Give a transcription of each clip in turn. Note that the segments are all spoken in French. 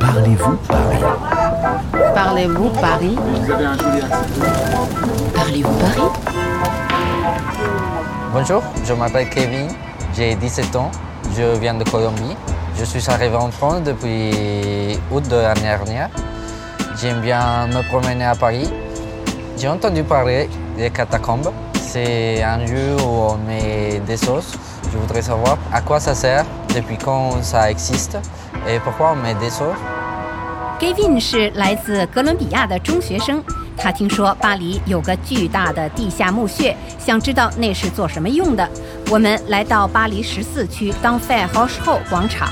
Parlez-vous Paris? Parlez-vous Paris? Vous avez un joli accent. Parlez-vous Paris? Bonjour, je m'appelle Kevin, j'ai 17 ans, je viens de Colombie. Je suis arrivé en France depuis août de l'année dernière. J'aime bien me promener à Paris. J'ai entendu parler des catacombes. C'est un lieu où on met des sauces. Je voudrais savoir à quoi ça sert, depuis quand ça existe et pourquoi on met des sauces. Gavin 是来自哥伦比亚的中学生，他听说巴黎有个巨大的地下墓穴，想知道那是做什么用的。我们来到巴黎十四区当 Fair House 后广场。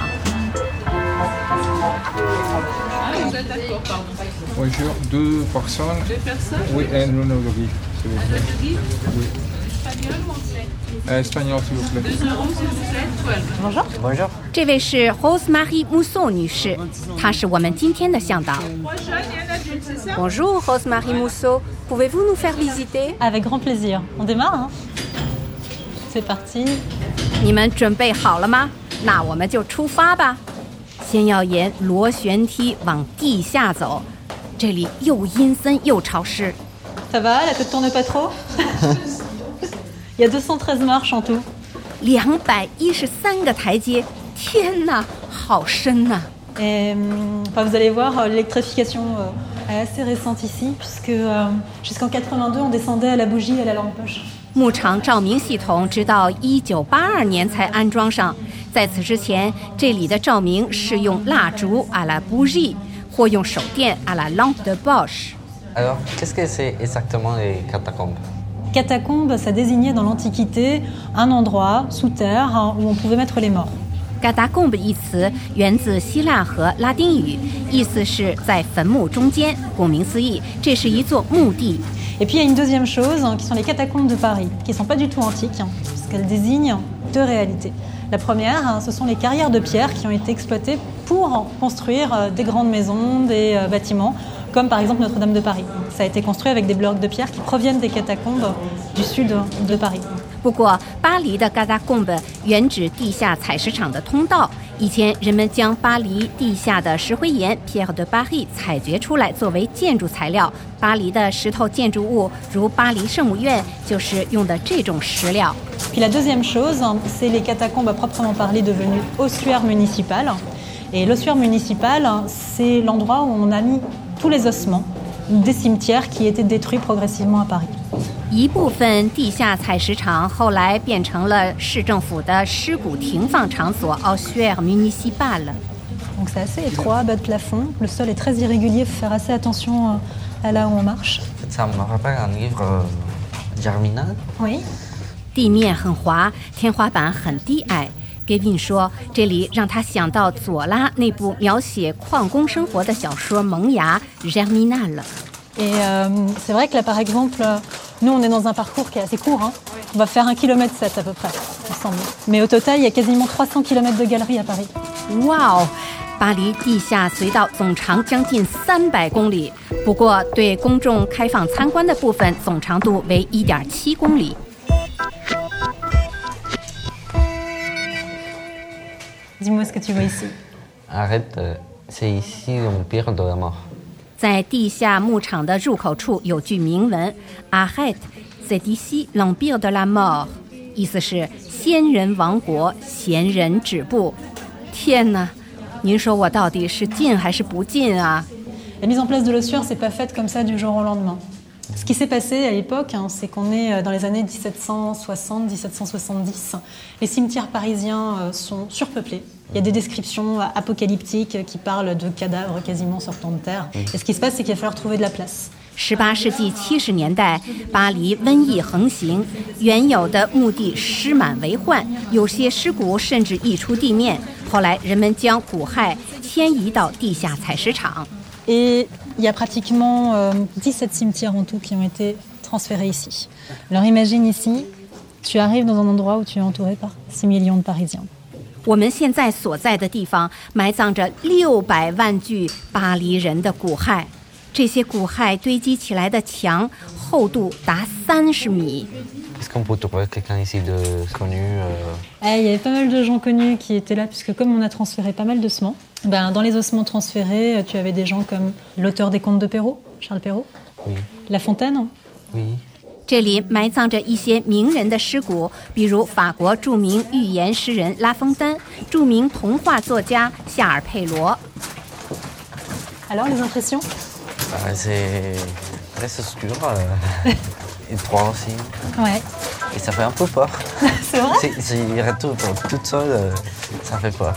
Bonjour, deux personnes. Deux personnes Oui, un monologue, s'il vous plaît. Oui. Euh, Espagnol, s'il vous plaît. Bonjour. 这位是 Rosemarie Mousseau 女士，她是我们今天的向导。Bonjour Rosemarie Mousseau, pouvez-vous nous faire visiter? Avec grand plaisir. On démarre hein C'est parti. 你们准备好了吗？那我们就出发吧。先要沿螺旋梯往地下走，这里又阴森又潮湿。 Ça va La tête tourne pas trop Il y a 213 marches en tout. 两百一十三个台阶，天哪，好深呐、 Et hum, enfin, vous allez voir, euh, l'électrification euh, est assez récente ici, puisque euh, jusqu'en 82, on descendait à la bougie et à la lampe poche. 牧场照明系统直到一九八二年才安装上，在此之前，这里的照明是用蜡烛 à la bougie 或用手电 à la lampe de Bosch。 Alors, qu'est-ce que c'est exactement les catacombes Catacombe, ça désignait dans l'Antiquité un endroit sous terre hein, où on pouvait mettre les morts. catacombe 一词源自希腊和拉丁语，意思是在坟墓中间。顾名思义，这是一座墓地。 Et puis il y a une deuxième chose, hein, qui sont les catacombes de Paris, qui ne sont pas du tout antiques, hein, puisqu'elles désignent deux réalités. La première, hein, ce sont les carrières de pierre qui ont été exploitées pour construire euh, des grandes maisons, des euh, bâtiments, comme par exemple Notre-Dame de Paris. Ça a été construit avec des blocs de pierre qui proviennent des catacombes du sud de Paris. 不过，巴黎的 catacombe 原指地下采石场的通道。以前人们将巴黎地下的石灰岩 （Pierre de Paris） 采掘出来作为建筑材料。巴黎的石头建筑物，如巴黎圣母院，就是用的这种石料。 Puis la deuxième chose, hein, c'est les catacombes à proprement parler devenues ossuaires municipales. Et l'ossuaire municipal, hein, c'est l'endroit où on a mis tous les ossements des cimetières qui étaient détruits progressivement à Paris. 一部分地下采石场后来变成了市政府的尸骨停放场所 （Ossuaire municipal）。 Donc c'est assez étroit, bas de plafond. Le sol est très irrégulier, il faut faire assez attention euh, à là où on marche. Ça me rappelle un livre euh, Germinal. Oui. 地面很滑，天花板很低矮。 Gavin 说，这里让他想到左拉那部描写矿工生活的小说《萌芽》（Germinal）。Et euh, c'est vrai que là, par exemple, euh, nous, on est dans un parcours qui est assez court. hein. On va faire un kilomètre 7 à peu près, ensemble. Mais au total, il y a quasiment 300 km de galeries à Paris. 哇哦！巴黎地下隧道总长将近三百公里，不过对公众开放参观的部分总长度为一点七公里。Dis-moi ce que tu vois ici. Arrête, euh, c'est ici l'empire de la mort. 在地下牧场的入口处有句铭文 “Arrête, c'est ici l'empire de la mort”，意思是仙人王国，闲人止步。天哪，您说我到底是进还是不进啊？La mise en place de l'ossuaire, c'est pas faite comme ça du jour au lendemain. Ce qui s'est passé à l'époque, hein, c'est qu'on est euh, dans les années 1760-1770. Les cimetières parisiens euh, sont surpeuplés. Il y a des descriptions euh, apocalyptiques euh, qui parlent de cadavres quasiment sortant de terre. Et ce qui se passe, c'est qu'il va falloir trouver de la place. 十八世纪七十年代，巴黎瘟疫横行，原有的墓地尸满为患，有些尸骨甚至溢出地面。后来，人们将骨骸迁移到地下采石场。 Et il y a pratiquement euh, 17 cimetières en tout qui ont été transférés ici. Alors imagine ici, tu arrives dans un endroit où tu es entouré par 6 millions de Parisiens. 我们现在所在的地方埋葬着六百万具巴黎人的骨骸，这些骨骸堆积起来的墙厚度达三十米。 Est-ce qu'on peut trouver quelqu'un ici de connu euh, Eh, il y avait pas mal de gens connus qui étaient là, puisque comme on a transféré pas mal d'ossements, Ben, dans les ossements transférés, tu avais des gens comme l'auteur des contes de Perrault, Charles Perrault, Oui, La Fontaine, oui. 这里埋葬着一些名人的尸骨，比如法国着名寓言诗人拉封丹、着名童话作家夏尔佩罗。 Alors, les impressions Ah, c'est très obscur. euh, et droit aussi. Ouais, Et ça fait un peu peur. c'est vrai C'est- J'y retourne toute seule, euh, ça fait peur.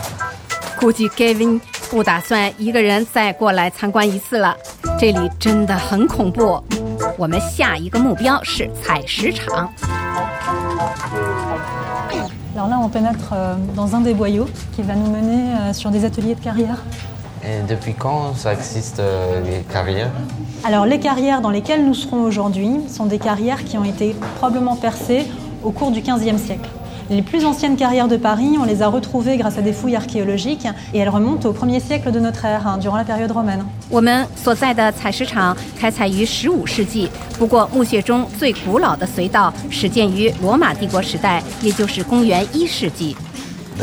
估计 Gavin 不打算一个人再过来参观一次了，这里真的很恐怖。我们下一个目标是采石场。 Alors là, on pénètre euh, dans un des boyaux qui va nous mener euh, sur des ateliers de carrière. Et depuis quand ça existe euh, les carrières Alors, les carrières dans lesquelles nous serons aujourd'hui sont des carrières qui ont été probablement percées au cours du XVe siècle. Les plus anciennes carrières de Paris, on les a retrouvées grâce à des fouilles archéologiques et elles remontent au 1er siècle de notre ère, hein, durant la période romaine.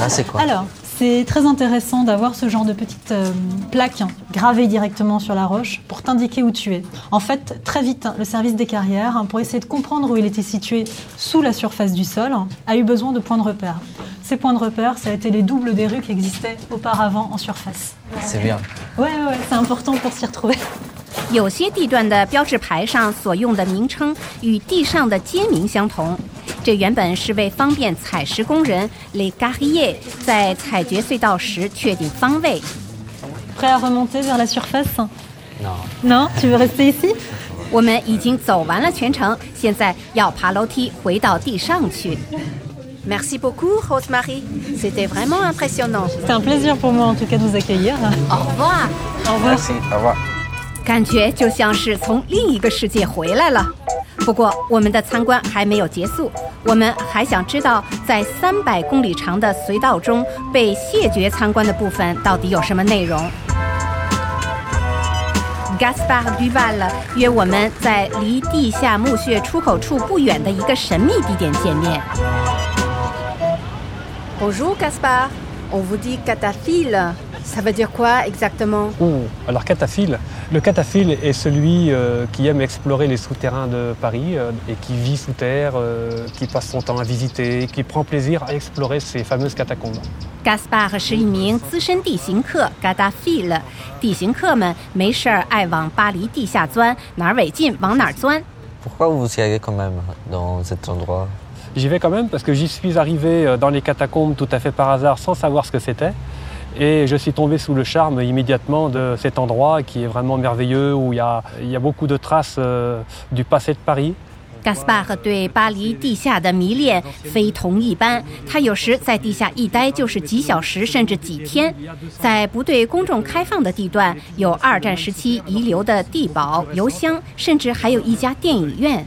C'est quoi? Alors c'est très intéressant d'avoir ce genre de petites euh, plaques gravées directement sur la roche pour t'indiquer où tu es. En fait, très vite, le service des carrières, hein, pour essayer de comprendre où il était situé sous la surface du sol, a eu besoin de points de repère. Ces points de repère, ça a été les doubles des rues qui existaient auparavant en surface. C'est bien. Ouais, ouais, ouais, c'est important pour s'y retrouver. 有些地段的标志牌上所用的名称与地上的街名相同， 这原本是为方便采石工人 les carriers 在采掘隧道时确定方位。Prêt à remonter vers la surface Non. Non Tu veux rester ici 我们已经走完了全程，现在要爬楼梯回到地上去。Merci beaucoup, Rosemary. C'était vraiment impressionnant. C'est un plaisir pour moi en tout cas de vous accueillir. Au revoir. Au revoir. Merci, au revoir. 感觉就像是从另一个世界回来了。不过，我们的参观还没有结束，我们还想知道，在三百公里长的隧道中被谢绝参观的部分到底有什么内容。Gaspard Duval 约我们在离地下墓穴出口处不远的一个神秘地点见面。Bonjour Gaspard, on vous dit cataphile. Ça veut dire quoi exactement Oh, alors cataphile. Le cataphile est celui euh, qui aime explorer les souterrains de Paris euh, et qui vit sous terre, euh, qui passe son temps à visiter, qui prend plaisir à explorer ces fameuses catacombes. Gaspar 是一名资深地形客 g a d a f i l 地形客们没事儿爱往巴黎地下钻，哪儿违禁往哪儿钻。 Pourquoi vous y allez quand même dans cet endroit J'y vais quand même parce que j'y suis arrivé euh, dans les catacombes tout à fait par hasard sans savoir ce que c'était. Et je suis tombé sous le charme immédiatement de cet endroit qui est vraiment merveilleux, où il y a, il y a beaucoup de traces euh, du passé de Paris. Gaspar 对巴黎地下的迷恋非同一般，他有时在地下一待就是几小时甚至几天。在不对公众开放的地段，有二战时期遗留的地堡、邮箱，甚至还有一家电影院。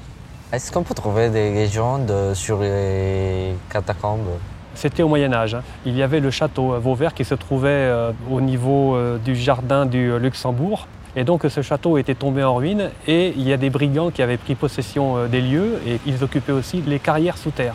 Est-ce qu'on peut trouver des légendes sur les catacombes C'était au Moyen Âge. hein. Il y avait le château euh, Vauvert qui se trouvait euh, au niveau euh, du jardin du euh, Luxembourg. Et donc ce château était tombé en ruine et il y a des brigands qui avaient pris possession euh, des lieux et ils occupaient aussi les carrières sous terre.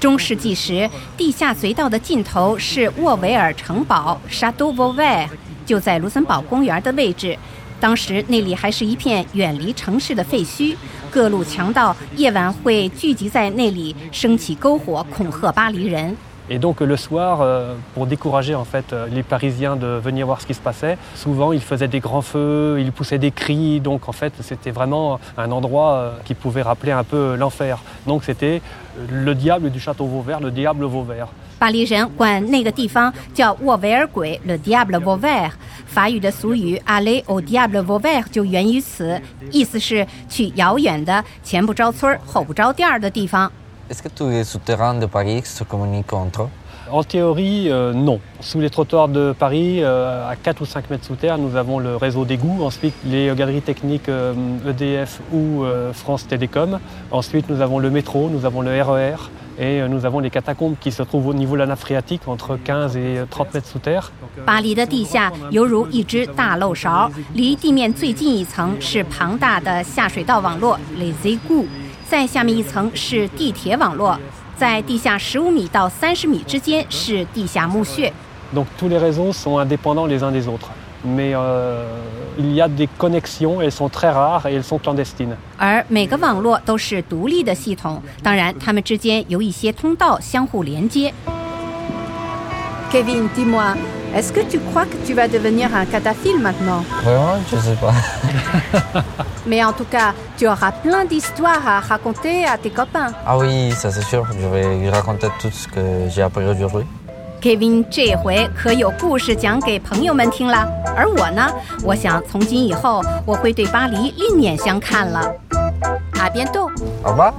中世纪时，地下隧道的尽头是沃维尔城堡 （Chateau Vauvert），就在卢森堡公园的位置。当时那里还是一片远离城市的废墟，各路强盗夜晚会聚集在那里，升起篝火，恐吓巴黎人。 Et donc le soir, euh, pour décourager en fait euh, les Parisiens de venir voir ce qui se passait, souvent ils faisaient des grands feux, ils poussaient des cris. Donc en fait c'était vraiment un endroit euh, qui pouvait rappeler un peu l'enfer. Donc c'était le diable du château Vauvert, le diable Vauvert. 巴黎人管那个地方叫沃维尔鬼 （Le Diable Vauvert）。法语的俗语 “aller au diable Vauvert” 就源于此，意思是去遥远的、前不着村儿后不着店儿的地方。 Est-ce que tous les souterrains de Paris se communiquent entre eux En théorie, euh, non. Sous les trottoirs de Paris, euh, à 4 ou 5 mètres sous terre, nous avons le réseau d'égouts. Ensuite, les galeries techniques euh, EDF ou euh, France Télécom. Ensuite, nous avons le métro, nous avons le RER et euh, nous avons les catacombes qui se trouvent au niveau de la nappe phréatique, entre 15 et 30 mètres sous terre. 巴黎的地下犹如一只大漏勺，离地面最近一层是庞大的下水道网络 （Les égouts）， 再下面一层是地铁网络，在地下十五米到三十米之间是地下墓穴。Donc tous les réseaux sont indépendants les uns des autres. Mais euh, il y a des connexions, elles sont très rares et elles sont clandestines. 而每个网络都是独立的系统，当然，它们之间有一些通道相互连接。Kevin, dis-moi, est-ce que tu crois que tu vas devenir un cataphile maintenant Vraiment, je sais pas. Mais en tout cas, tu auras plein d'histoires à raconter à tes copains. Ah oui, ça c'est sûr, je vais lui raconter tout ce que j'ai appris aujourd'hui. Kevin 这回可有故事讲给朋友们听了，而我呢，我想从今以后我会对巴黎另眼相看了。À bientôt. Au revoir.